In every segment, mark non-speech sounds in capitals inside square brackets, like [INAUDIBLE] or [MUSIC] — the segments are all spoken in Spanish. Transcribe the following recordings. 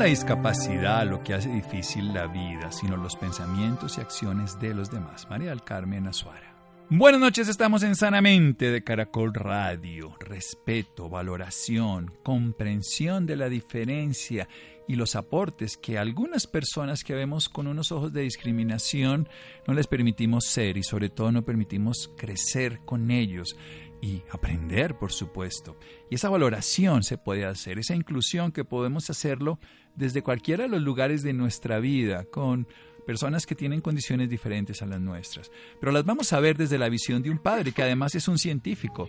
La discapacidad lo que hace difícil la vida, sino los pensamientos y acciones de los demás. María del Carmen Azuara. Buenas noches, estamos en Sanamente de Caracol Radio. Respeto, valoración, comprensión de la diferencia y los aportes que algunas personas que vemos con unos ojos de discriminación no les permitimos ser y sobre todo no permitimos crecer con ellos y aprender, por supuesto. Y esa valoración se puede hacer, esa inclusión que podemos hacerlo desde cualquiera de los lugares de nuestra vida, con personas que tienen condiciones diferentes a las nuestras. Pero las vamos a ver desde la visión de un padre, que además es un científico.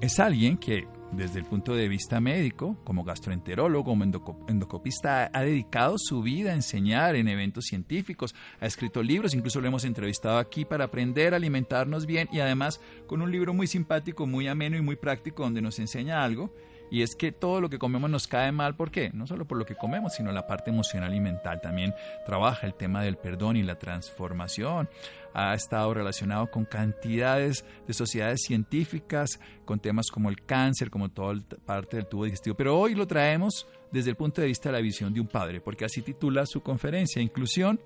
Es alguien que desde el punto de vista médico, como gastroenterólogo, como endocopista, ha dedicado su vida a enseñar en eventos científicos, ha escrito libros, incluso lo hemos entrevistado aquí para aprender a alimentarnos bien y además con un libro muy simpático, muy ameno y muy práctico donde nos enseña algo. Y es que todo lo que comemos nos cae mal, ¿por qué? No solo por lo que comemos, sino la parte emocional y mental. También trabaja el tema del perdón y la transformación ha estado relacionado con cantidades de sociedades científicas, con temas como el cáncer, como toda parte del tubo digestivo. Pero hoy lo traemos desde el punto de vista de la visión de un padre, porque así titula su conferencia, Inclusión,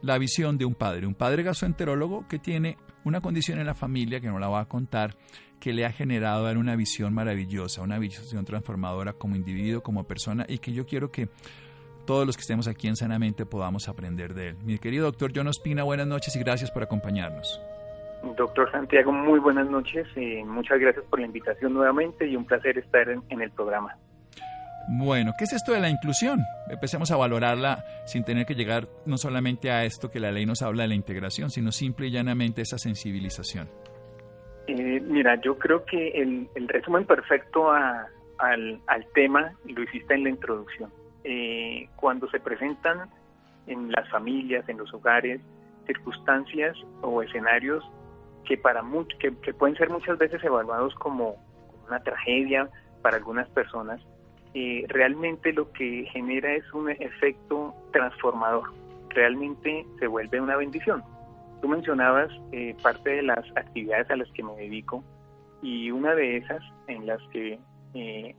la visión de un padre, un padre gastroenterólogo que tiene una condición en la familia que no la va a contar, que le ha generado dar una visión maravillosa, una visión transformadora como individuo, como persona, y que yo quiero que todos los que estemos aquí en Sanamente podamos aprender de él. Mi querido doctor John Ospina, buenas noches y gracias por acompañarnos. Doctor Santiago, muy buenas noches. y muchas gracias por la invitación nuevamente y un placer estar en, en el programa. Bueno, ¿qué es esto de la inclusión? Empecemos a valorarla sin tener que llegar no solamente a esto que la ley nos habla de la integración, sino simple y llanamente esa sensibilización. Eh, mira, yo creo que el, resumen perfecto a, al, tema lo hiciste en la introducción. Eh, cuando se presentan en las familias, en los hogares, circunstancias o escenarios que para que, pueden ser muchas veces evaluados como una tragedia para algunas personas, eh, realmente lo que genera es un efecto transformador. Realmente se vuelve una bendición. Tú mencionabas eh, parte de las actividades a las que me dedico y una de esas en las que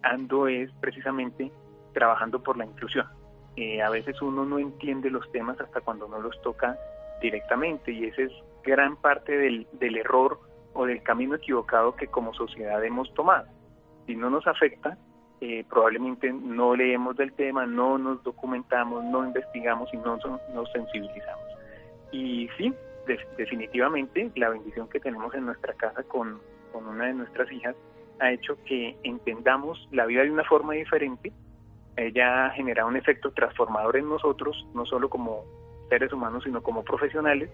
ando es precisamente trabajando por la inclusión. Eh, a veces uno no entiende los temas hasta cuando no los toca directamente y ese es gran parte del, del error o del camino equivocado que como sociedad hemos tomado. Si no nos afecta, eh, probablemente no leemos del tema, no nos documentamos, no investigamos y no nos sensibilizamos. Y sí, definitivamente la bendición que tenemos en nuestra casa con, con una de nuestras hijas ha hecho que entendamos la vida de una forma diferente ella ha generado un efecto transformador en nosotros, no solo como seres humanos, sino como profesionales,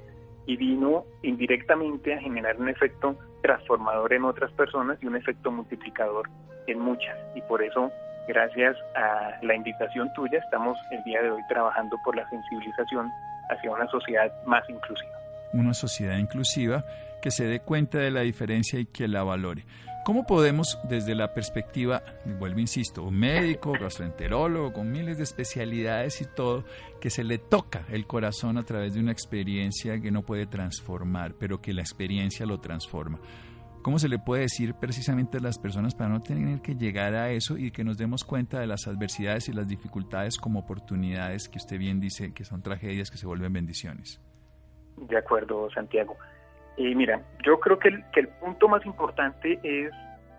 y vino indirectamente a generar un efecto transformador en otras personas y un efecto multiplicador en muchas. Y por eso, gracias a la invitación tuya, estamos el día de hoy trabajando por la sensibilización hacia una sociedad más inclusiva. Una sociedad inclusiva que se dé cuenta de la diferencia y que la valore. ¿Cómo podemos, desde la perspectiva, vuelvo insisto, un médico, gastroenterólogo, con miles de especialidades y todo, que se le toca el corazón a través de una experiencia que no puede transformar, pero que la experiencia lo transforma? ¿Cómo se le puede decir precisamente a las personas para no tener que llegar a eso y que nos demos cuenta de las adversidades y las dificultades como oportunidades que usted bien dice que son tragedias que se vuelven bendiciones? De acuerdo, Santiago. Y mira, yo creo que el, punto más importante es,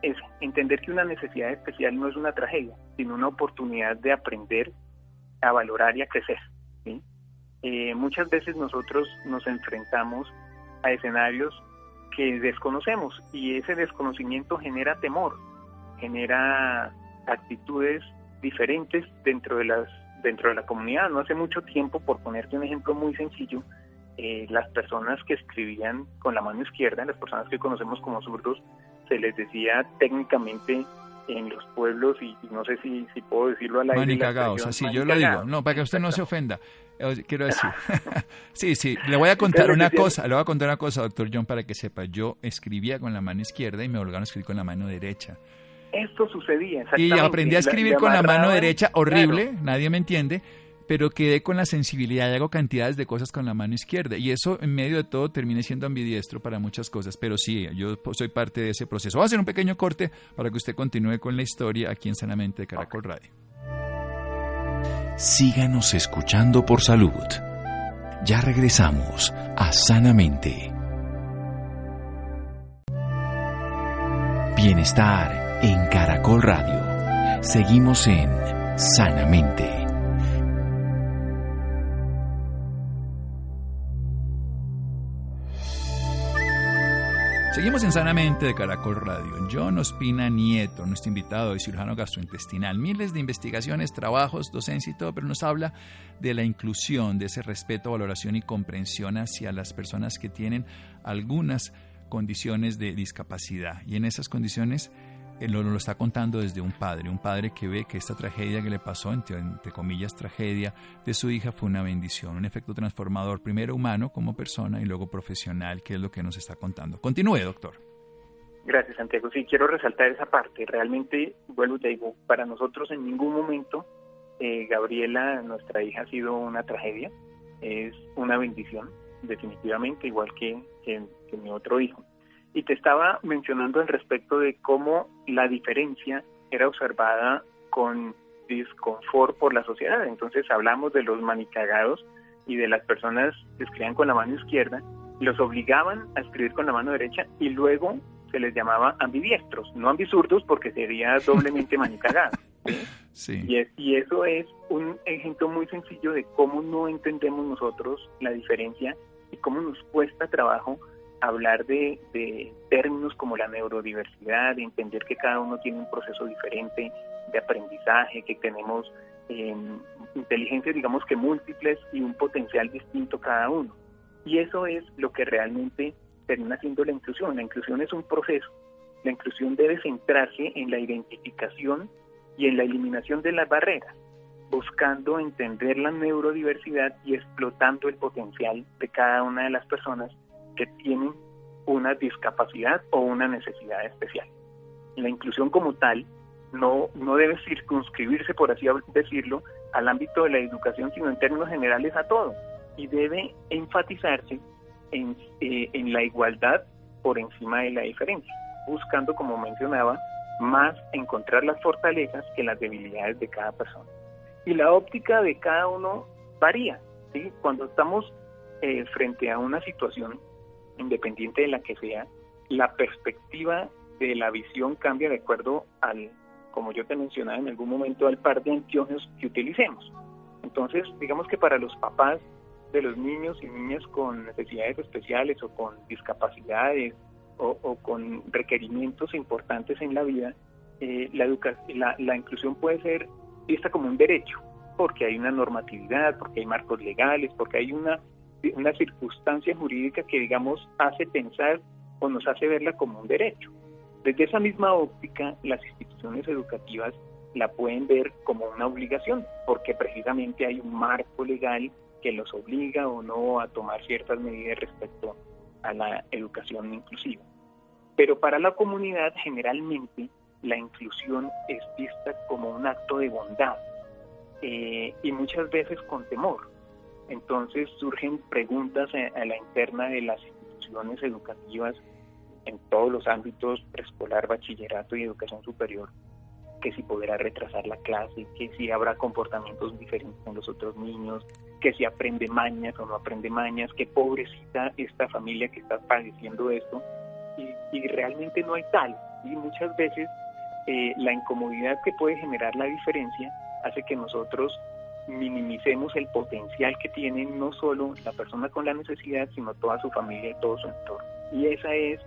es entender que una necesidad especial no es una tragedia, sino una oportunidad de aprender a valorar y a crecer. Eh, muchas veces nosotros nos enfrentamos a escenarios que desconocemos y ese desconocimiento genera temor, genera actitudes diferentes dentro de las dentro de la comunidad. No hace mucho tiempo, por ponerte un ejemplo muy sencillo, eh, las personas que escribían con la mano izquierda, las personas que conocemos como zurdos, se les decía técnicamente en los pueblos y, no sé si, si puedo decirlo al aire. Manicagados, así yo lo digo. No, para que usted no se ofenda. Eh, quiero [LAUGHS] decir, [LAUGHS] sí, sí, le voy a contar una cosa, le voy a contar una cosa, doctor John, para que sepa. Yo escribía con la mano izquierda y me obligaron a escribir con la mano derecha. Esto sucedía, Y aprendí a escribir con la mano derecha, horrible, nadie me entiende, pero quedé con la sensibilidad y hago cantidades de cosas con la mano izquierda. Y eso, en medio de todo, termina siendo ambidiestro para muchas cosas. Pero sí, yo soy parte de ese proceso. Voy a hacer un pequeño corte para que usted continúe con la historia aquí en Sanamente de Caracol Radio. Síganos escuchando por salud. Ya regresamos a Sanamente. Bienestar en Caracol Radio. Seguimos en Sanamente. Seguimos en Sanamente de Caracol Radio. John Ospina Nieto, nuestro invitado de cirujano gastrointestinal. Miles de investigaciones, trabajos, docencia y todo, pero nos habla de la inclusión, de ese respeto, valoración y comprensión hacia las personas que tienen algunas condiciones de discapacidad. Y en esas condiciones él lo, lo, está contando desde un padre, un padre que ve que esta tragedia que le pasó, entre, comillas tragedia, de su hija fue una bendición, un efecto transformador, primero humano como persona y luego profesional, que es lo que nos está contando. Continúe, doctor. Gracias, Santiago. Sí, quiero resaltar esa parte. Realmente, vuelvo y te digo, para nosotros en ningún momento eh, Gabriela, nuestra hija, ha sido una tragedia. Es una bendición, definitivamente, igual que mi otro hijo. Y te estaba mencionando al respecto de cómo la diferencia era observada con disconfort por la sociedad. Entonces hablamos de los manicagados y de las personas que escribían con la mano izquierda, los obligaban a escribir con la mano derecha y luego se les llamaba ambidiestros, no ambizurdos porque sería [LAUGHS] doblemente manicagado. ¿sí? Y, y eso es un ejemplo muy sencillo de cómo no entendemos nosotros la diferencia y cómo nos cuesta trabajo hablar de, términos como la neurodiversidad, de entender que cada uno tiene un proceso diferente de aprendizaje, que tenemos eh, inteligencias, digamos que múltiples y un potencial distinto cada uno. Y eso es lo que realmente termina siendo la inclusión. La inclusión es un proceso. La inclusión debe centrarse en la identificación y en la eliminación de las barreras, buscando entender la neurodiversidad y explotando el potencial de cada una de las personas que tienen una discapacidad o una necesidad especial. La inclusión como tal no, no debe circunscribirse, por así decirlo, al ámbito de la educación, sino en términos generales a todo. Y debe enfatizarse en, eh, en la igualdad por encima de la diferencia, buscando, como mencionaba, más encontrar las fortalezas que las debilidades de cada persona. Y la óptica de cada uno varía. ¿sí? Cuando estamos eh, frente a una situación independiente de la que sea, la perspectiva de la visión cambia de acuerdo al, como yo te mencionaba en algún momento, al par de anteojos que utilicemos. Entonces, digamos que para los papás de los niños y niñas con necesidades especiales o con discapacidades o, con requerimientos importantes en la vida, eh, la, la, la inclusión puede ser vista como un derecho, porque hay una normatividad, porque hay marcos legales, porque hay una una circunstancia jurídica que, digamos, hace pensar o nos hace verla como un derecho. Desde esa misma óptica, las instituciones educativas la pueden ver como una obligación, porque precisamente hay un marco legal que los obliga o no a tomar ciertas medidas respecto a la educación inclusiva. Pero para la comunidad generalmente la inclusión es vista como un acto de bondad eh, y muchas veces con temor. Entonces surgen preguntas a la interna de las instituciones educativas en todos los ámbitos, preescolar, bachillerato y educación superior, que si podrá retrasar la clase, que si habrá comportamientos diferentes con los otros niños, que si aprende mañas o no aprende mañas, que pobrecita esta familia que está padeciendo esto, y, realmente no hay tal. Y muchas veces eh, la incomodidad que puede generar la diferencia hace que nosotros minimicemos el potencial que tiene no solo la persona con la necesidad, sino toda su familia y todo su entorno. Y esa es,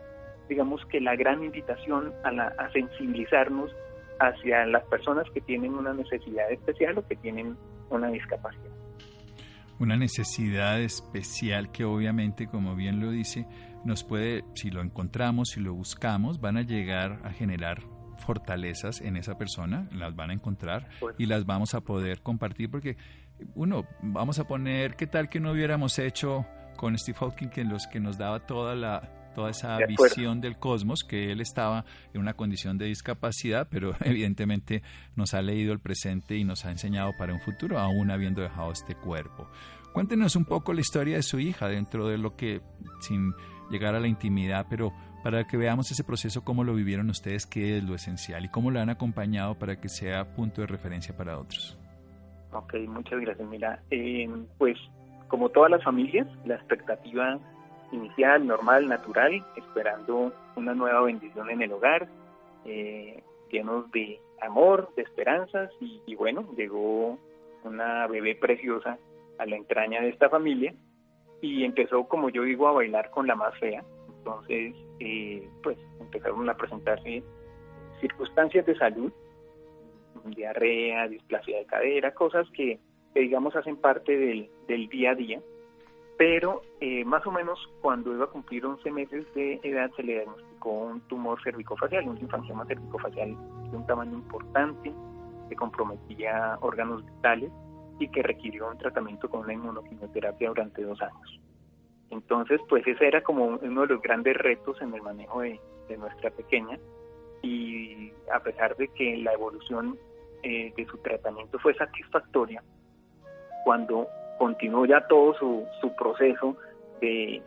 digamos que la gran invitación a, a sensibilizarnos hacia las personas que tienen una necesidad especial o que tienen una discapacidad. Una necesidad especial que obviamente, como bien lo dice, nos puede, si lo encontramos, si lo buscamos, van a llegar a generar fortalezas en esa persona, las van a encontrar Pues y las vamos a poder compartir porque uno, vamos a poner, ¿qué tal que no hubiéramos hecho con Steve Hawking que los que nos daba toda la toda esa De visión del cosmos, que él estaba en una condición de discapacidad, pero [LAUGHS] evidentemente nos ha leído el presente y nos ha enseñado para un futuro, aún habiendo dejado este cuerpo. Cuéntenos un poco la historia de su hija dentro de lo que, sin llegar a la intimidad, pero para que veamos ese proceso, cómo lo vivieron ustedes, qué es lo esencial y cómo lo han acompañado para que sea punto de referencia para otros. Ok, muchas gracias. Mira, eh, pues como todas las familias, la expectativa inicial, normal, natural, esperando una nueva bendición en el hogar, eh, llenos de amor, de esperanzas y, y bueno, llegó una bebé preciosa a la entraña de esta familia y empezó, como yo digo, a bailar con la más fea. Entonces, eh, pues empezaron a presentarse circunstancias de salud, diarrea, displasia de cadera, cosas que, digamos hacen parte del, del día a día. Pero eh, más o menos cuando iba a cumplir 11 meses de edad se le diagnosticó un tumor cervicofacial, un linfangioma cervicofacial de un tamaño importante que comprometía órganos vitales y que requirió un tratamiento con una inmunoquimioterapia durante dos años. Entonces, pues ese era como uno de los grandes retos en el manejo de, nuestra pequeña. Y a pesar de que la evolución eh, de su tratamiento fue satisfactoria, cuando continuó ya todo su, su proceso de,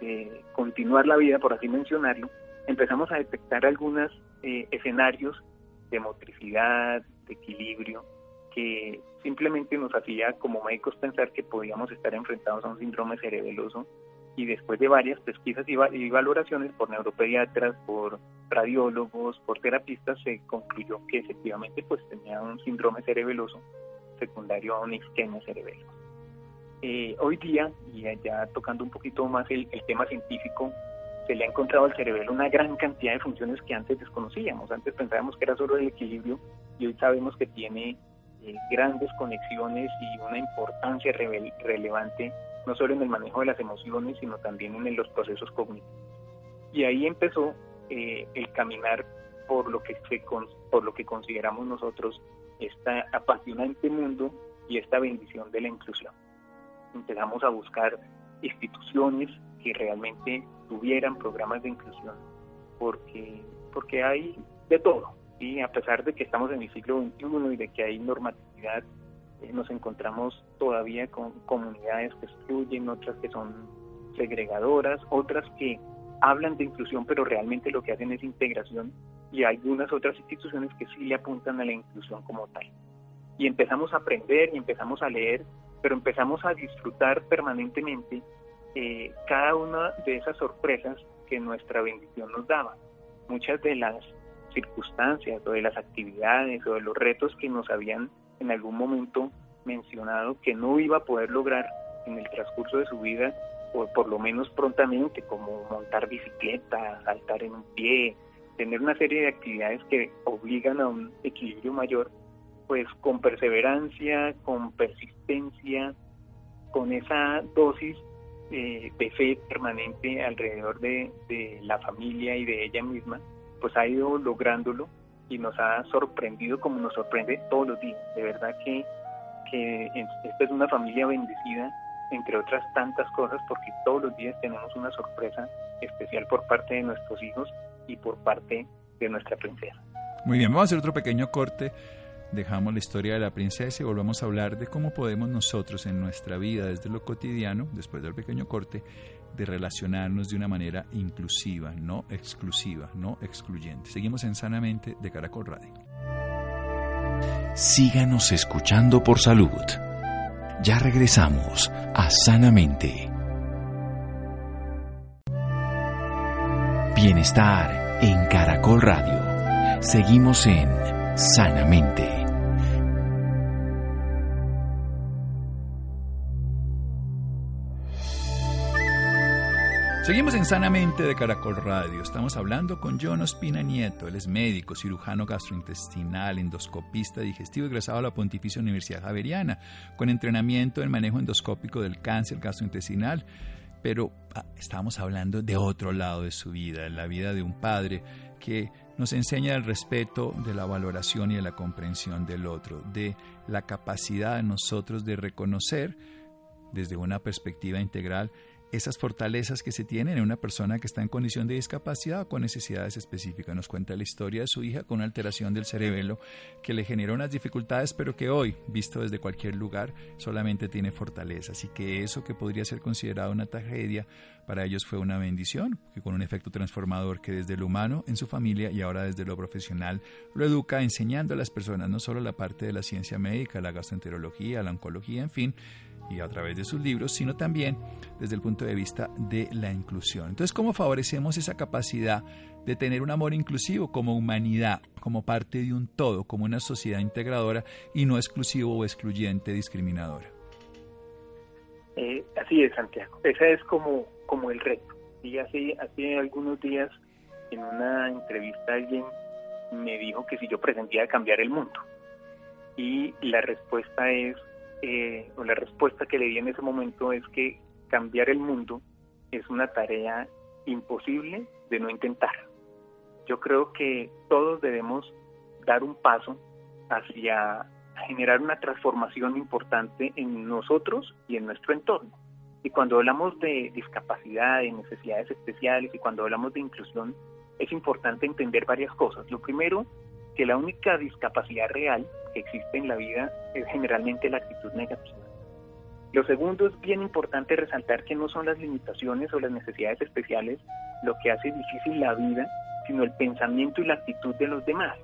de, continuar la vida, por así mencionarlo, empezamos a detectar algunos eh, escenarios de motricidad, de equilibrio, que simplemente nos hacía como médicos pensar que podíamos estar enfrentados a un síndrome cerebeloso y después de varias pesquisas y, valoraciones por neuropediatras, por radiólogos, por terapistas, se concluyó que efectivamente pues tenía un síndrome cerebeloso secundario a una isquemia cerebelo. Eh, hoy día, y ya tocando un poquito más el, el, tema científico, se le ha encontrado al cerebelo una gran cantidad de funciones que antes desconocíamos. Antes pensábamos que era solo el equilibrio y hoy sabemos que tiene eh, grandes conexiones y una importancia re relevante no solo en el manejo de las emociones, sino también en los procesos cognitivos. Y ahí empezó eh, el caminar por lo que se, por lo que consideramos nosotros este apasionante mundo y esta bendición de la inclusión. Empezamos a buscar instituciones que realmente tuvieran programas de inclusión, porque, porque hay de todo. Y a pesar de que estamos en el siglo XXI y de que hay normatividad, eh, nos encontramos todavía con comunidades que excluyen, otras que son segregadoras, otras que hablan de inclusión, pero realmente lo que hacen es integración, y algunas otras instituciones que sí le apuntan a la inclusión como tal. Y empezamos a aprender y empezamos a leer, pero empezamos a disfrutar permanentemente eh, cada una de esas sorpresas que nuestra bendición nos daba. Muchas de las circunstancias o de las actividades o de los retos que nos habían en algún momento mencionado que no iba a poder lograr en el transcurso de su vida, o por lo menos prontamente, como montar bicicleta, saltar en un pie, tener una serie de actividades que obligan a un equilibrio mayor, pues con perseverancia, con persistencia, con esa dosis eh, de fe permanente alrededor de, de la familia y de ella misma, pues ha ido lográndolo y nos ha sorprendido como nos sorprende todos los días. De verdad que, que esta es una familia bendecida, entre otras tantas cosas, porque todos los días tenemos una sorpresa especial por parte de nuestros hijos y por parte de nuestra princesa. Muy bien, vamos a hacer otro pequeño corte. Dejamos la historia de la princesa y volvemos a hablar de cómo podemos nosotros en nuestra vida, desde lo cotidiano, después del pequeño corte, de relacionarnos de una manera inclusiva, no exclusiva, no excluyente. Seguimos en Sanamente de Caracol Radio. Síganos escuchando por salud. Ya regresamos a Sanamente. Bienestar en Caracol Radio. Seguimos en Sanamente. Seguimos en Sanamente de Caracol Radio. Estamos hablando con John Ospina Nieto. Él es médico, cirujano gastrointestinal, endoscopista digestivo, egresado a la Pontificia Universidad Javeriana, con entrenamiento en manejo endoscópico del cáncer gastrointestinal. Pero ah, estábamos hablando de otro lado de su vida, la vida de un padre que nos enseña el respeto, de la valoración y de la comprensión del otro, de la capacidad de nosotros de reconocer desde una perspectiva integral esas fortalezas que se tienen en una persona que está en condición de discapacidad o con necesidades específicas. Nos cuenta la historia de su hija con una alteración del cerebelo que le generó unas dificultades, pero que hoy, visto desde cualquier lugar, solamente tiene fortalezas y que eso que podría ser considerado una tragedia, para ellos fue una bendición, que con un efecto transformador que desde lo humano en su familia y ahora desde lo profesional lo educa enseñando a las personas no solo la parte de la ciencia médica, la gastroenterología, la oncología, en fin, y a través de sus libros, sino también desde el punto de vista de la inclusión. Entonces, ¿cómo favorecemos esa capacidad de tener un amor inclusivo como humanidad, como parte de un todo, como una sociedad integradora y no exclusivo o excluyente, discriminadora? Eh, así es, Santiago. Ese es como, como el reto. Y hace, hace algunos días, en una entrevista, alguien me dijo que si yo pretendía cambiar el mundo. Y la respuesta es eh, o la respuesta que le di en ese momento es que cambiar el mundo es una tarea imposible de no intentar. Yo creo que todos debemos dar un paso hacia generar una transformación importante en nosotros y en nuestro entorno. Y cuando hablamos de discapacidad, de necesidades especiales y cuando hablamos de inclusión, es importante entender varias cosas. Lo primero, que la única discapacidad real que existe en la vida es generalmente la actitud negativa. Lo segundo es bien importante resaltar que no son las limitaciones o las necesidades especiales lo que hace difícil la vida, sino el pensamiento y la actitud de los demás.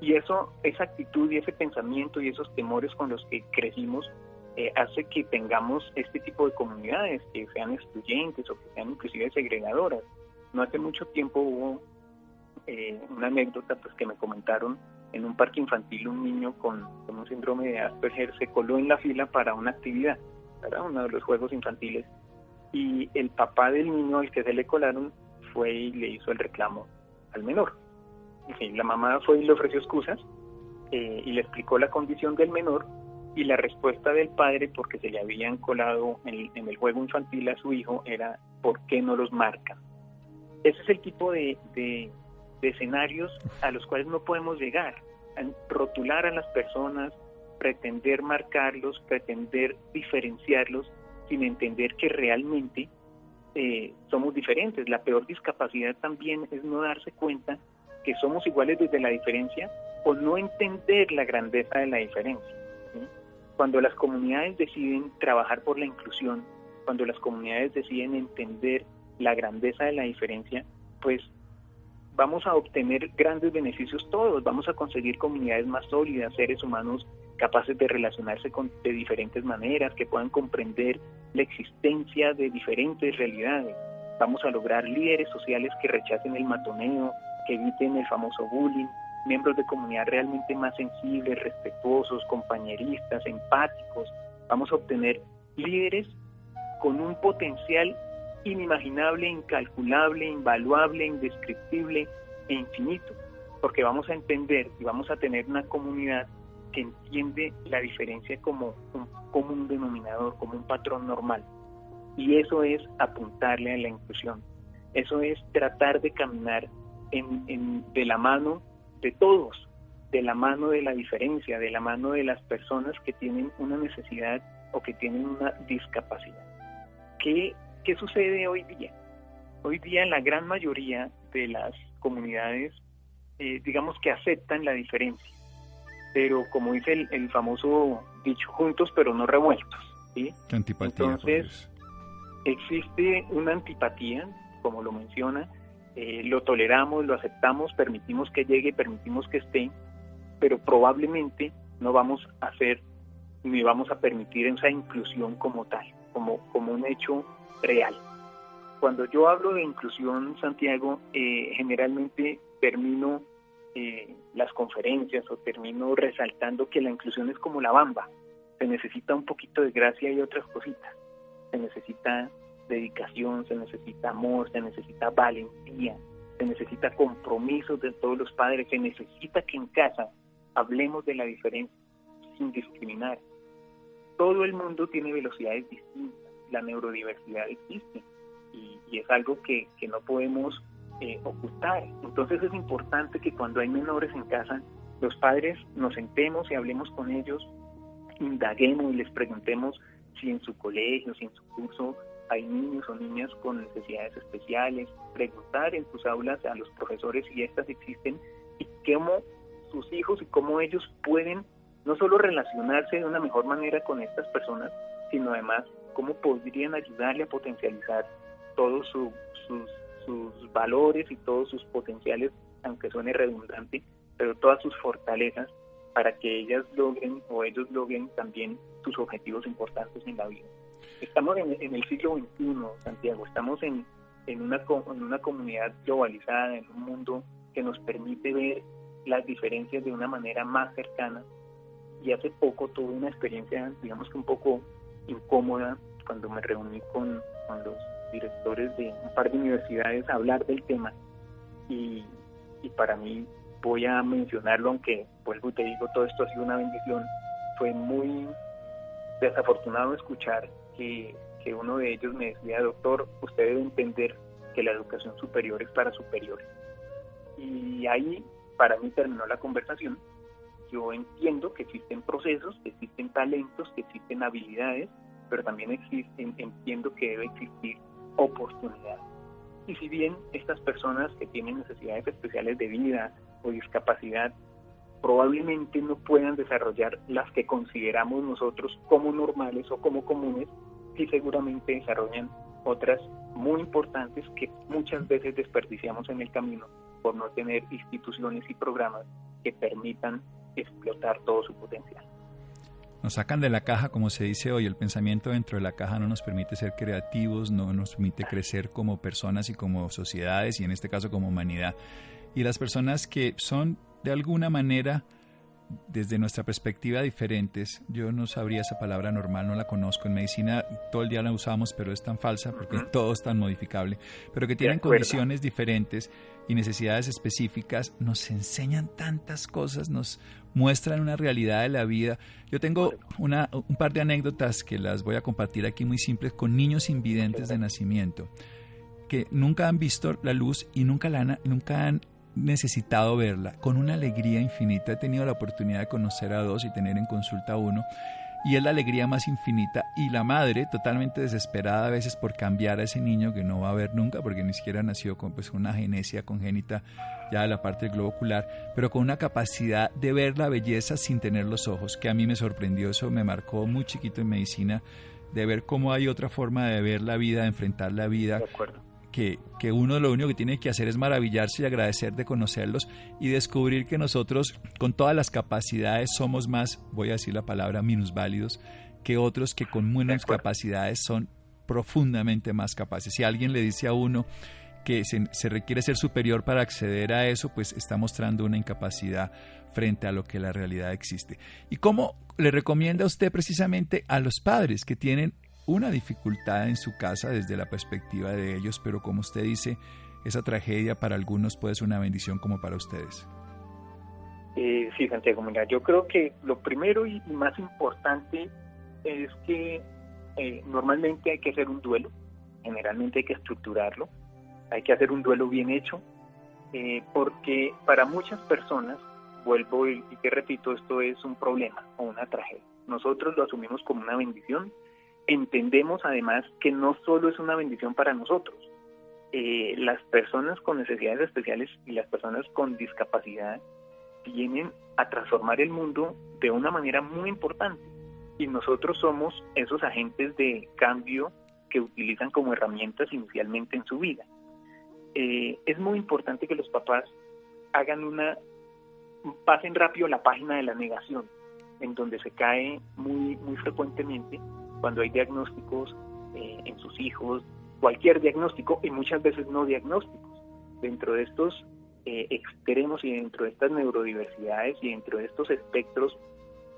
Y eso, esa actitud y ese pensamiento y esos temores con los que crecimos eh, hace que tengamos este tipo de comunidades que sean excluyentes o que sean inclusive segregadoras. No hace mucho tiempo hubo eh, una anécdota pues que me comentaron en un parque infantil un niño con, un síndrome de Asperger se coló en la fila para una actividad, para uno de los juegos infantiles, y el papá del niño al que se le colaron fue y le hizo el reclamo al menor. la mamá fue y le ofreció excusas eh, y le explicó la condición del menor y la respuesta del padre, porque se le habían colado en, el juego infantil a su hijo, era ¿por qué no los marcan? Ese es el tipo de, de escenarios a los cuales no podemos llegar, rotular a las personas, pretender marcarlos, pretender diferenciarlos, sin entender que realmente eh, somos diferentes. La peor discapacidad también es no darse cuenta que somos iguales desde la diferencia o no entender la grandeza de la diferencia. Cuando las comunidades deciden trabajar por la inclusión, cuando las comunidades deciden entender la grandeza de la diferencia, pues vamos a obtener grandes beneficios todos, vamos a conseguir comunidades más sólidas, seres humanos capaces de relacionarse con, de diferentes maneras, que puedan comprender la existencia de diferentes realidades. Vamos a lograr líderes sociales que rechacen el matoneo, que eviten el famoso bullying, miembros de comunidad realmente más sensibles, respetuosos, compañeristas, empáticos. Vamos a obtener líderes con un potencial inimaginable, incalculable, invaluable, indescriptible e infinito, porque vamos a entender y vamos a tener una comunidad que entiende la diferencia como un denominador, como un patrón normal. Y eso es apuntarle a la inclusión. Eso es tratar de caminar de la mano de todos, de la mano de la diferencia, de la mano de las personas que tienen una necesidad o que tienen una discapacidad. ¿Qué ¿Qué sucede hoy día? Hoy día la gran mayoría de las comunidades, eh, digamos que aceptan la diferencia, pero como dice el, famoso dicho, juntos pero no revueltos. ¿sí? Entonces, existe una antipatía, como lo menciona, eh, lo toleramos, lo aceptamos, permitimos que llegue, permitimos que esté, pero probablemente no vamos a hacer ni vamos a permitir esa inclusión como tal, como, como un hecho real. Cuando yo hablo de inclusión, Santiago, eh, generalmente termino eh, las conferencias o termino resaltando que la inclusión es como la bamba. Se necesita un poquito de gracia y otras cositas. Se necesita dedicación, se necesita amor, se necesita valentía, se necesita compromiso de todos los padres, se necesita que en casa hablemos de la diferencia sin discriminar. Todo el mundo tiene velocidades distintas la neurodiversidad existe y, es algo que, no podemos eh, ocultar. Entonces es importante que cuando hay menores en casa, los padres nos sentemos y hablemos con ellos, indaguemos y les preguntemos si en su colegio, si en su curso hay niños o niñas con necesidades especiales, preguntar en sus aulas a los profesores si estas existen y cómo sus hijos y cómo ellos pueden no solo relacionarse de una mejor manera con estas personas, sino además cómo podrían ayudarle a potencializar todos sus, sus valores y todos sus potenciales, aunque suene redundante, pero todas sus fortalezas para que ellas logren o ellos logren también sus objetivos importantes en la vida. Estamos en, el siglo XXI, Santiago, estamos en, en, una, en una comunidad globalizada, en un mundo que nos permite ver las diferencias de una manera más cercana. Y hace poco tuve una experiencia, digamos que un poco incómoda, cuando me reuní con, con los directores de un par de universidades a hablar del tema. Y, y para mí, voy a mencionarlo, aunque vuelvo y te digo, todo esto ha sido una bendición, fue muy desafortunado escuchar que, que uno de ellos me decía, doctor, usted debe entender que la educación superior es para superiores. Y ahí para mí terminó la conversación. Yo entiendo que existen procesos, que existen talentos, que existen habilidades, pero también existen, entiendo que debe existir oportunidad. Y si bien estas personas que tienen necesidades especiales de vida o discapacidad probablemente no puedan desarrollar las que consideramos nosotros como normales o como comunes, y seguramente desarrollan otras muy importantes que muchas veces desperdiciamos en el camino por no tener instituciones y programas que permitan explotar todo su potencial. Nos sacan de la caja, como se dice hoy, el pensamiento dentro de la caja no nos permite ser creativos, no nos permite crecer como personas y como sociedades y en este caso como humanidad. Y las personas que son de alguna manera desde nuestra perspectiva diferentes. Yo no sabría esa palabra normal, no la conozco. En medicina todo el día la usamos, pero es tan falsa porque todo es tan modificable. Pero que tienen condiciones diferentes y necesidades específicas, nos enseñan tantas cosas, nos muestran una realidad de la vida. Yo tengo una, un par de anécdotas que las voy a compartir aquí muy simples con niños invidentes de nacimiento que nunca han visto la luz y nunca, han, nunca han necesitado verla con una alegría infinita. He tenido la oportunidad de conocer a dos y tener en consulta a uno. Y es la alegría más infinita. Y la madre, totalmente desesperada a veces por cambiar a ese niño que no va a ver nunca, porque ni siquiera nació con pues, una genesia congénita ya de la parte del globo ocular, pero con una capacidad de ver la belleza sin tener los ojos, que a mí me sorprendió. Eso me marcó muy chiquito en medicina, de ver cómo hay otra forma de ver la vida, de enfrentar la vida. De que, que, uno lo único que tiene que hacer es maravillarse y agradecer de conocerlos y descubrir que nosotros con todas las capacidades somos más, voy a decir la palabra, minusválidos que otros que con menos capacidades son profundamente más capaces. Si alguien le dice a uno que se, se, requiere ser superior para acceder a eso, pues está mostrando una incapacidad frente a lo que la realidad existe. ¿Y cómo le recomienda usted precisamente a los padres que tienen una dificultad en su casa desde la perspectiva de ellos, pero como usted dice, esa tragedia para algunos puede ser una bendición como para ustedes. Eh, sí, Santiago, mira, yo creo que lo primero y más importante es que eh, normalmente hay que hacer un duelo, generalmente hay que estructurarlo, hay que hacer un duelo bien hecho, eh, porque para muchas personas, vuelvo y, y que repito, esto es un problema o una tragedia. Nosotros lo asumimos como una bendición entendemos además que no solo es una bendición para nosotros, eh, las personas con necesidades especiales y las personas con discapacidad vienen a transformar el mundo de una manera muy importante y nosotros somos esos agentes de cambio que utilizan como herramientas inicialmente en su vida. Eh, es muy importante que los papás hagan una, pasen rápido la página de la negación, en donde se cae muy, muy frecuentemente cuando hay diagnósticos eh, en sus hijos, cualquier diagnóstico y muchas veces no diagnósticos. Dentro de estos eh, extremos y dentro de estas neurodiversidades y dentro de estos espectros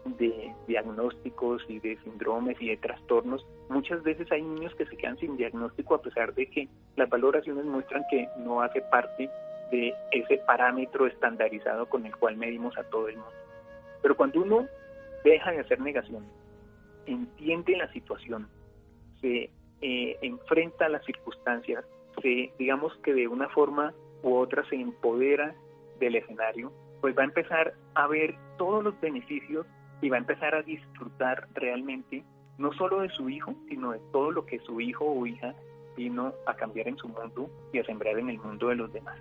de diagnósticos y de síndromes y de trastornos, muchas veces hay niños que se quedan sin diagnóstico a pesar de que las valoraciones muestran que no hace parte de ese parámetro estandarizado con el cual medimos a todo el mundo. Pero cuando uno deja de hacer negaciones, entiende la situación, se eh, enfrenta a las circunstancias, se, digamos que de una forma u otra se empodera del escenario, pues va a empezar a ver todos los beneficios y va a empezar a disfrutar realmente no solo de su hijo, sino de todo lo que su hijo o hija vino a cambiar en su mundo y a sembrar en el mundo de los demás.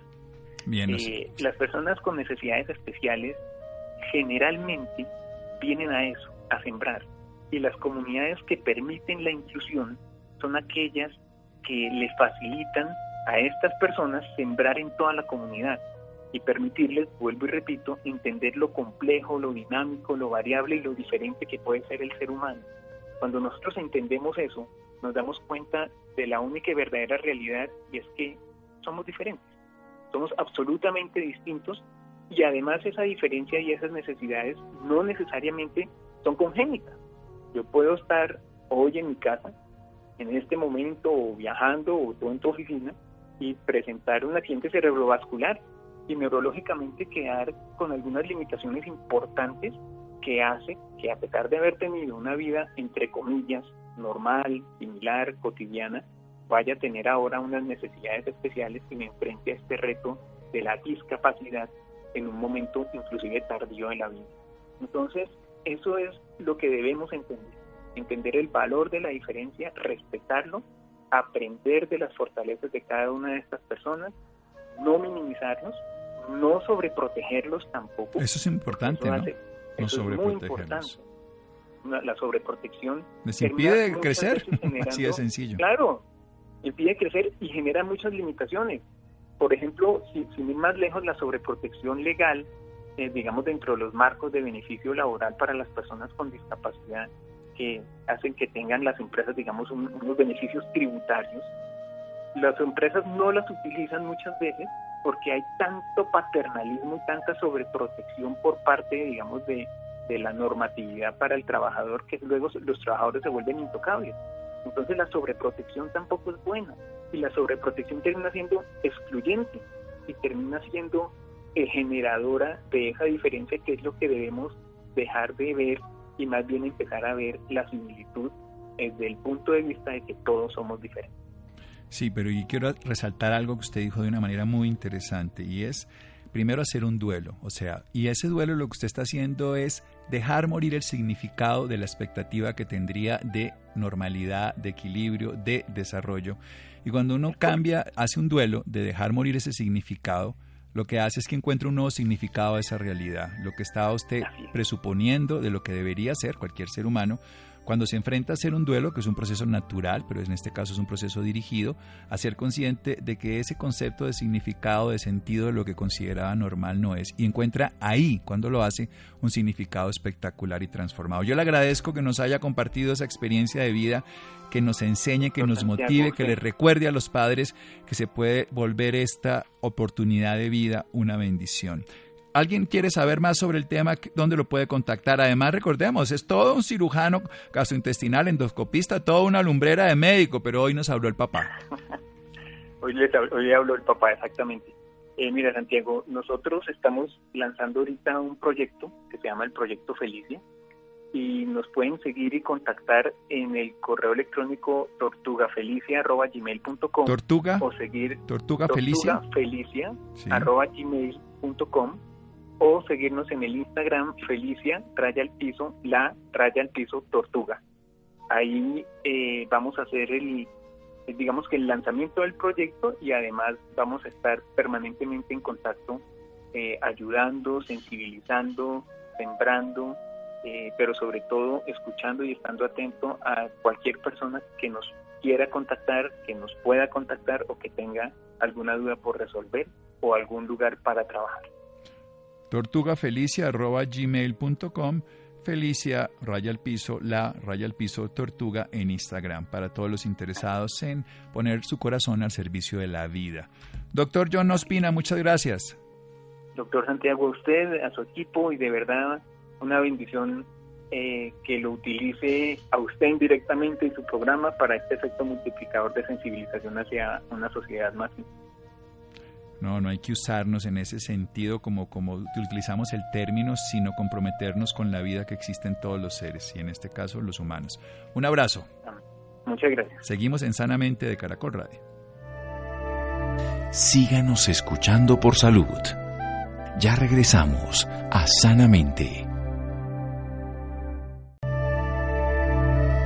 Bien, eh, las personas con necesidades especiales generalmente vienen a eso, a sembrar. Y las comunidades que permiten la inclusión son aquellas que les facilitan a estas personas sembrar en toda la comunidad y permitirles, vuelvo y repito, entender lo complejo, lo dinámico, lo variable y lo diferente que puede ser el ser humano. Cuando nosotros entendemos eso, nos damos cuenta de la única y verdadera realidad y es que somos diferentes, somos absolutamente distintos y además esa diferencia y esas necesidades no necesariamente son congénitas. Yo puedo estar hoy en mi casa, en este momento, o viajando, o todo en tu oficina, y presentar un accidente cerebrovascular y neurológicamente quedar con algunas limitaciones importantes que hace que a pesar de haber tenido una vida, entre comillas, normal, similar, cotidiana, vaya a tener ahora unas necesidades especiales y me enfrente a este reto de la discapacidad en un momento inclusive tardío de la vida. Entonces, eso es lo que debemos entender, entender el valor de la diferencia, respetarlo, aprender de las fortalezas de cada una de estas personas, no minimizarlos, no sobreprotegerlos tampoco. Eso es importante, ¿no? no sobreprotegerlos. la sobreprotección les impide crecer, [LAUGHS] así de sencillo. Claro, impide crecer y genera muchas limitaciones. Por ejemplo, si, sin ir más lejos, la sobreprotección legal, eh, digamos, dentro de los marcos de beneficio laboral para las personas con discapacidad, que hacen que tengan las empresas, digamos, unos beneficios tributarios, las empresas no las utilizan muchas veces porque hay tanto paternalismo y tanta sobreprotección por parte, digamos, de, de la normatividad para el trabajador que luego los trabajadores se vuelven intocables. Entonces la sobreprotección tampoco es buena y la sobreprotección termina siendo excluyente y termina siendo generadora de esa diferencia que es lo que debemos dejar de ver y más bien empezar a ver la similitud desde el punto de vista de que todos somos diferentes. Sí, pero yo quiero resaltar algo que usted dijo de una manera muy interesante y es primero hacer un duelo, o sea, y ese duelo lo que usted está haciendo es dejar morir el significado de la expectativa que tendría de normalidad, de equilibrio, de desarrollo. Y cuando uno cambia, hace un duelo de dejar morir ese significado, lo que hace es que encuentra un nuevo significado a esa realidad, lo que estaba usted presuponiendo de lo que debería ser cualquier ser humano, cuando se enfrenta a hacer un duelo, que es un proceso natural, pero en este caso es un proceso dirigido, a ser consciente de que ese concepto de significado, de sentido de lo que consideraba normal no es, y encuentra ahí, cuando lo hace, un significado espectacular y transformado. Yo le agradezco que nos haya compartido esa experiencia de vida, que nos enseñe, que nos motive, que le recuerde a los padres que se puede volver esta oportunidad de vida una bendición alguien quiere saber más sobre el tema, ¿dónde lo puede contactar? Además, recordemos, es todo un cirujano gastrointestinal, endoscopista, toda una lumbrera de médico, pero hoy nos habló el papá. [LAUGHS] hoy, le, hoy habló el papá, exactamente. Eh, mira, Santiago, nosotros estamos lanzando ahorita un proyecto que se llama el Proyecto Felicia y nos pueden seguir y contactar en el correo electrónico tortugafelicia.gmail.com Tortuga o seguir Tortuga Felicia, o seguirnos en el Instagram Felicia raya al piso la raya al piso tortuga. Ahí eh, vamos a hacer el digamos que el lanzamiento del proyecto y además vamos a estar permanentemente en contacto eh, ayudando, sensibilizando, sembrando, eh, pero sobre todo escuchando y estando atento a cualquier persona que nos quiera contactar, que nos pueda contactar o que tenga alguna duda por resolver o algún lugar para trabajar tortugafelicia.gmail.com Felicia raya al piso, la raya al piso tortuga en Instagram para todos los interesados en poner su corazón al servicio de la vida. Doctor John Ospina, muchas gracias. Doctor Santiago, a usted, a su equipo y de verdad una bendición eh, que lo utilice a usted indirectamente en su programa para este efecto multiplicador de sensibilización hacia una sociedad más no, no hay que usarnos en ese sentido como, como utilizamos el término, sino comprometernos con la vida que existe en todos los seres y en este caso los humanos. Un abrazo. Muchas gracias. Seguimos en Sanamente de Caracol Radio. Síganos escuchando por salud. Ya regresamos a Sanamente.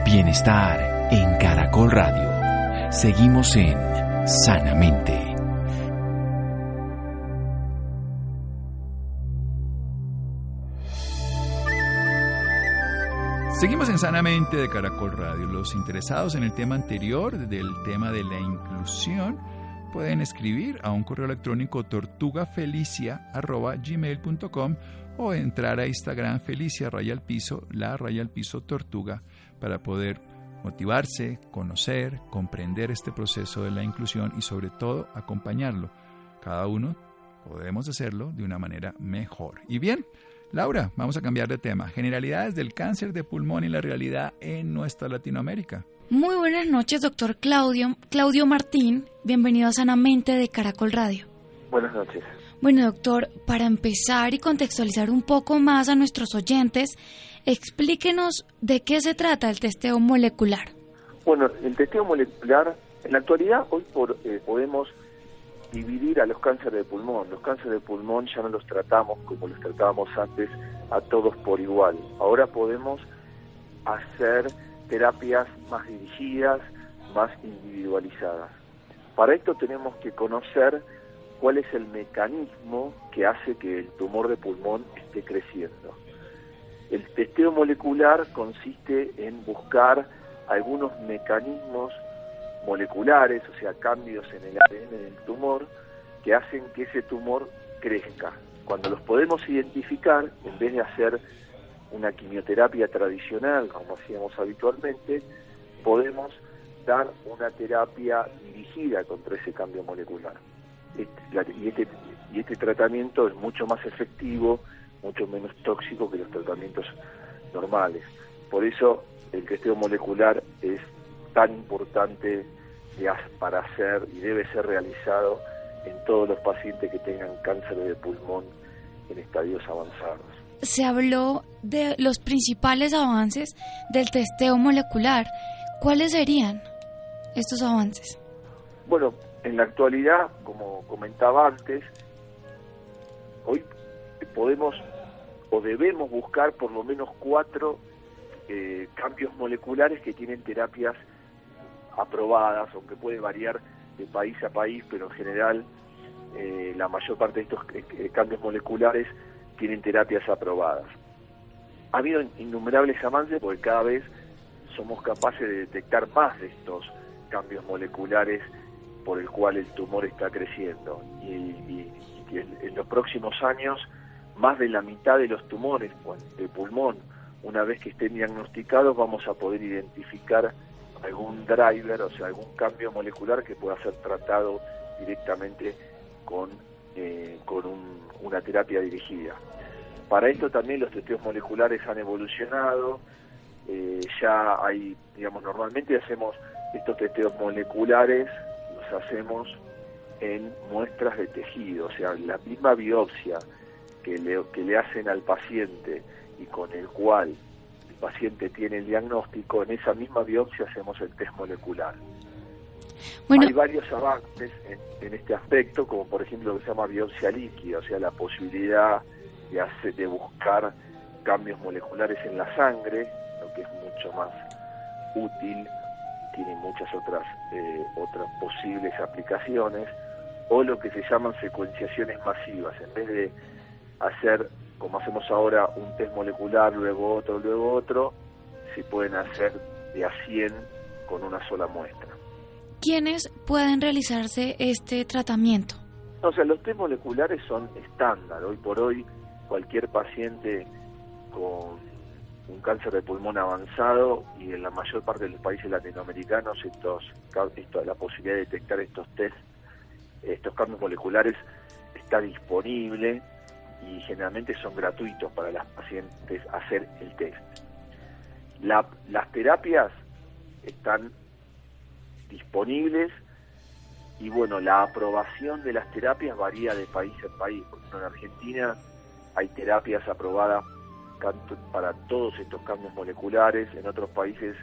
Bienestar en Caracol Radio. Seguimos en Sanamente. Seguimos en Sanamente de Caracol Radio. Los interesados en el tema anterior, del tema de la inclusión, pueden escribir a un correo electrónico tortugafelicia.gmail.com o entrar a Instagram Felicia Raya al Piso, la Raya al Piso Tortuga, para poder motivarse, conocer, comprender este proceso de la inclusión y sobre todo acompañarlo. Cada uno podemos hacerlo de una manera mejor. Y bien, Laura, vamos a cambiar de tema. Generalidades del cáncer de pulmón y la realidad en nuestra Latinoamérica. Muy buenas noches, doctor Claudio. Claudio Martín, bienvenido a Sanamente de Caracol Radio. Buenas noches. Bueno, doctor, para empezar y contextualizar un poco más a nuestros oyentes, explíquenos de qué se trata el testeo molecular. Bueno, el testeo molecular, en la actualidad hoy por, eh, podemos dividir a los cánceres de pulmón. Los cánceres de pulmón ya no los tratamos como los tratábamos antes a todos por igual. Ahora podemos hacer terapias más dirigidas, más individualizadas. Para esto tenemos que conocer cuál es el mecanismo que hace que el tumor de pulmón esté creciendo. El testeo molecular consiste en buscar algunos mecanismos moleculares, o sea, cambios en el ADN del tumor, que hacen que ese tumor crezca. Cuando los podemos identificar, en vez de hacer una quimioterapia tradicional, como hacíamos habitualmente, podemos dar una terapia dirigida contra ese cambio molecular. Este, y, este, y este tratamiento es mucho más efectivo, mucho menos tóxico que los tratamientos normales. Por eso el testeo molecular es tan importante para hacer y debe ser realizado en todos los pacientes que tengan cáncer de pulmón en estadios avanzados se habló de los principales avances del testeo molecular. ¿Cuáles serían estos avances? Bueno, en la actualidad, como comentaba antes, hoy podemos o debemos buscar por lo menos cuatro eh, cambios moleculares que tienen terapias aprobadas, aunque puede variar de país a país, pero en general eh, la mayor parte de estos eh, cambios moleculares tienen terapias aprobadas. Ha habido innumerables avances porque cada vez somos capaces de detectar más de estos cambios moleculares por el cual el tumor está creciendo. Y, en, los próximos años, más de la mitad de los tumores de pulmón, una vez que estén diagnosticados, vamos a poder identificar algún driver, o sea, algún cambio molecular que pueda ser tratado directamente con eh, con una terapia dirigida. Para esto también los testeos moleculares han evolucionado, eh, ya hay, digamos, normalmente hacemos estos testeos moleculares, los hacemos en muestras de tejido, o sea, la misma biopsia que le, que le hacen al paciente y con el cual paciente tiene el diagnóstico, en esa misma biopsia hacemos el test molecular. Hay varios avances en, este aspecto, como por ejemplo lo que se llama biopsia líquida, o sea, la posibilidad de, hacer, de buscar cambios moleculares en la sangre, lo que es mucho más útil, tiene muchas otras, eh, otras posibles aplicaciones, o lo que se llaman secuenciaciones masivas, en vez de hacer como hacemos ahora un test molecular, luego otro, luego otro, se pueden hacer de a 100 con una sola muestra. ¿quiénes pueden realizarse este tratamiento? O sea, los test moleculares son estándar. Hoy por hoy, cualquier paciente con un cáncer de pulmón avanzado y en la mayor parte de los países latinoamericanos estos, esto, la posibilidad de detectar estos test, estos cambios moleculares está disponible y generalmente son gratuitos para las pacientes hacer el test. las terapias están disponibles y bueno, la aprobación de las terapias varía de país en país. Por ejemplo, en Argentina hay terapias aprobadas para todos estos cambios moleculares, en otros países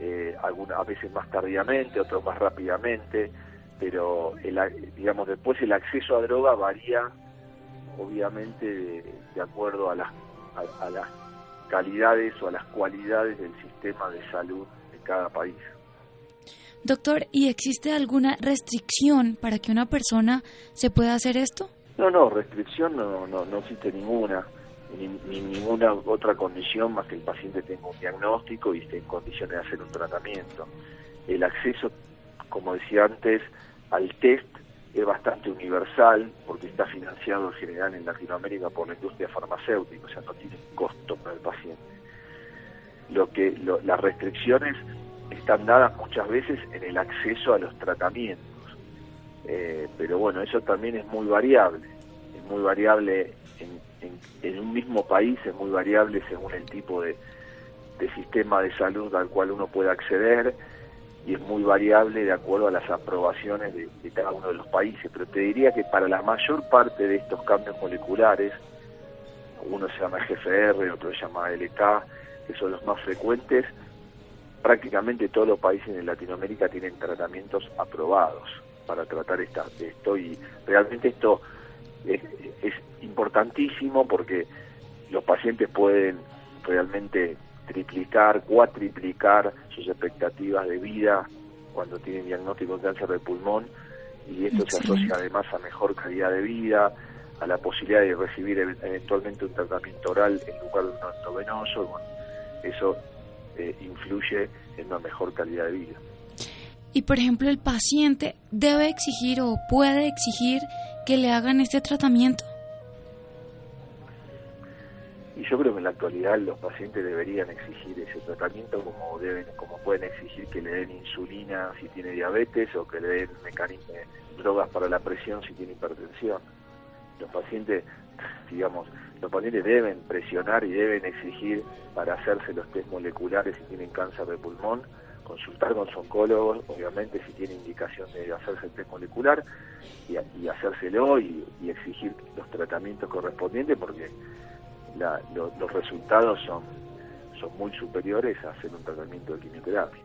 eh, algunas, a veces más tardíamente, otros más rápidamente. pero el, digamos después el acceso a droga varía obviamente de, acuerdo a las, a las calidades o a las cualidades del sistema de salud de cada país. Doctor, ¿y existe alguna restricción para que una persona se pueda hacer esto? No, no, restricción no, no, no existe ninguna, ni, ninguna otra condición más que el paciente tenga un diagnóstico y esté en condiciones de hacer un tratamiento. El acceso, como decía antes, al test es bastante universal porque está financiado en general en Latinoamérica por la industria farmacéutica, o sea, no tiene costo para el paciente. Lo que las restricciones están dadas muchas veces en el acceso a los tratamientos. Eh, pero bueno, eso también es muy variable. Es muy variable en, un mismo país, es muy variable según el tipo de, sistema de salud al cual uno puede acceder y es muy variable de acuerdo a las aprobaciones de, cada uno de los países. Pero te diría que para la mayor parte de estos cambios moleculares, uno se llama GFR, otro se llama LK, que son los más frecuentes, prácticamente todos los países en Latinoamérica tienen tratamientos aprobados para tratar esta, esto y realmente esto es, importantísimo porque los pacientes pueden realmente triplicar, cuatriplicar sus expectativas de vida cuando tienen diagnóstico de cáncer de pulmón y esto se asocia además a mejor calidad de vida, a la posibilidad de recibir eventualmente un tratamiento oral en lugar de un endovenoso, bueno, eso eh, influye en una mejor calidad de vida. Y por ejemplo, el paciente debe exigir o puede exigir que le hagan este tratamiento. Y yo creo que en la actualidad los pacientes deberían exigir ese tratamiento como deben, como pueden exigir que le den insulina si tiene diabetes o que le den drogas para la presión si tiene hipertensión. Los pacientes, digamos, los pacientes deben presionar y deben exigir para hacerse los test moleculares si tienen cáncer de pulmón, consultar con su oncólogo, obviamente si tiene indicación de hacerse el test molecular y, hacérselo y, exigir los tratamientos correspondientes porque los resultados son, son muy superiores a hacer un tratamiento de quimioterapia.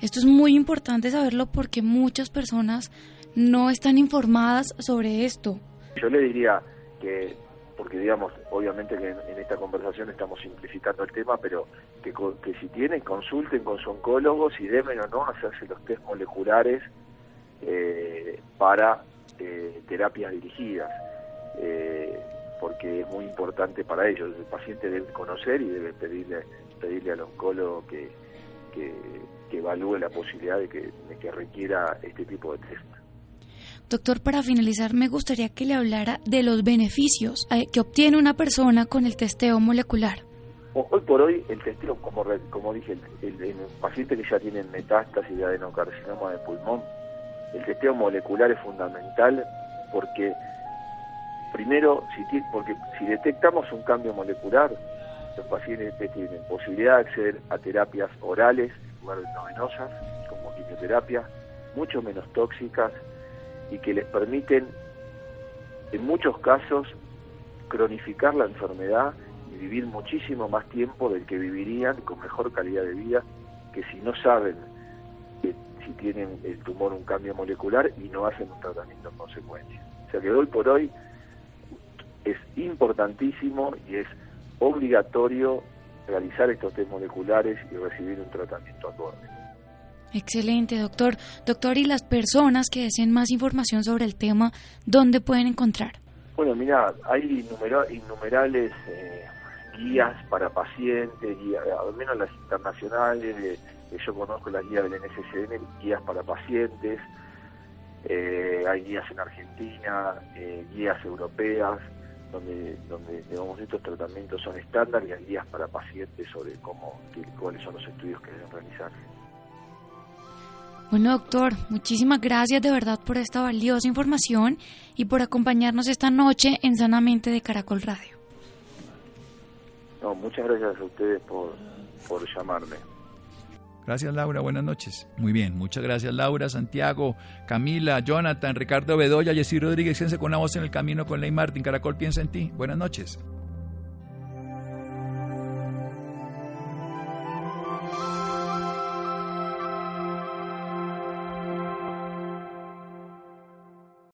Esto es muy importante saberlo porque muchas personas no están informadas sobre esto. Yo le diría que porque digamos, obviamente que en, esta conversación estamos simplificando el tema, pero que, que si tienen, consulten con su oncólogo si deben o no hacerse los test moleculares eh, para eh, terapias dirigidas, eh, porque es muy importante para ellos. El paciente debe conocer y debe pedirle, pedirle al oncólogo que, que, evalúe la posibilidad de que, de que requiera este tipo de test. Doctor, para finalizar, me gustaría que le hablara de los beneficios eh, que obtiene una persona con el testeo molecular. Hoy por hoy, el testeo, como, como dije, el, el, paciente que ya tienen metástasis de adenocarcinoma de pulmón, el testeo molecular es fundamental porque, primero, si, porque si detectamos un cambio molecular, los pacientes tienen posibilidad de acceder a terapias orales en lugar de no venosas, como quimioterapia, mucho menos tóxicas, y que les permiten, en muchos casos, cronificar la enfermedad y vivir muchísimo más tiempo del que vivirían con mejor calidad de vida que si no saben que si tienen el tumor un cambio molecular y no hacen un tratamiento en consecuencia. O sea que hoy por hoy es importantísimo y es obligatorio realizar estos test moleculares y recibir un tratamiento acorde. Excelente, doctor. Doctor, ¿y las personas que deseen más información sobre el tema, dónde pueden encontrar? Bueno, mira, hay innumerables eh, guías para pacientes, al menos las internacionales, yo conozco las guías del NSCN, guías para pacientes, eh, hay guías en Argentina, eh, guías europeas, donde, donde digamos, estos tratamientos son estándar y hay guías para pacientes sobre cómo, cuáles son los estudios que deben realizar. Bueno, doctor, muchísimas gracias de verdad por esta valiosa información y por acompañarnos esta noche en Sanamente de Caracol Radio. No, muchas gracias a ustedes por, por llamarme. Gracias Laura, buenas noches. Muy bien, muchas gracias Laura, Santiago, Camila, Jonathan, Ricardo Bedoya, Jessy Rodríguez, quédense con una voz en el camino con Ley Martín. Caracol piensa en ti. Buenas noches.